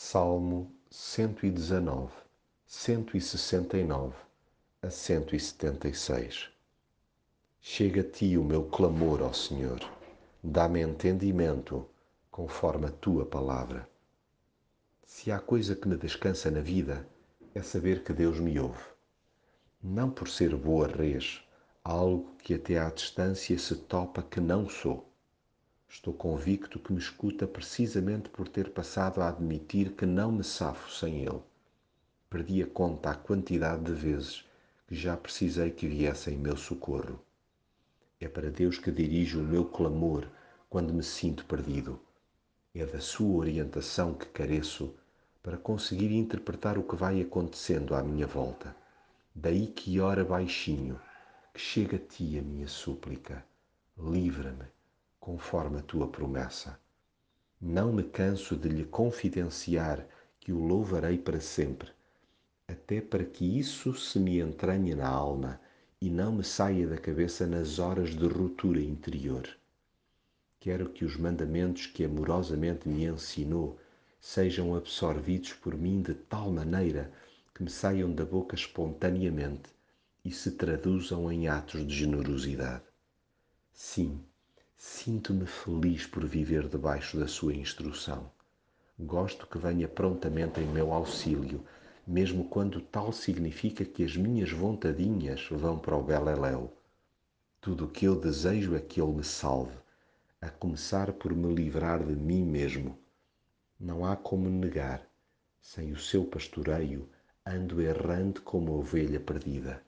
Salmo 119, 169 a 176 Chega a ti o meu clamor, ó Senhor, dá-me entendimento conforme a tua palavra. Se há coisa que me descansa na vida, é saber que Deus me ouve. Não por ser boa res, algo que até à distância se topa que não sou Estou convicto que me escuta precisamente por ter passado a admitir que não me safo sem ele. Perdi a conta à quantidade de vezes que já precisei que viesse em meu socorro. É para Deus que dirijo o meu clamor quando me sinto perdido. É da sua orientação que careço para conseguir interpretar o que vai acontecendo à minha volta. Daí que ora baixinho, que chega a ti a minha súplica. Livra-me conforme a tua promessa. Não me canso de lhe confidenciar que o louvarei para sempre, até para que isso se me entranhe na alma e não me saia da cabeça nas horas de ruptura interior. Quero que os mandamentos que amorosamente me ensinou sejam absorvidos por mim de tal maneira que me saiam da boca espontaneamente e se traduzam em atos de generosidade. Sim, Sinto-me feliz por viver debaixo da sua instrução. Gosto que venha prontamente em meu auxílio, mesmo quando tal significa que as minhas vontadinhas vão para o beleléu. Tudo o que eu desejo é que ele me salve, a começar por me livrar de mim mesmo. Não há como negar, sem o seu pastoreio, ando errante como ovelha perdida.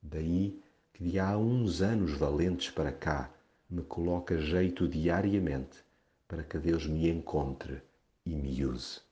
Daí que de há uns anos valentes para cá, me coloca jeito diariamente para que Deus me encontre e me use.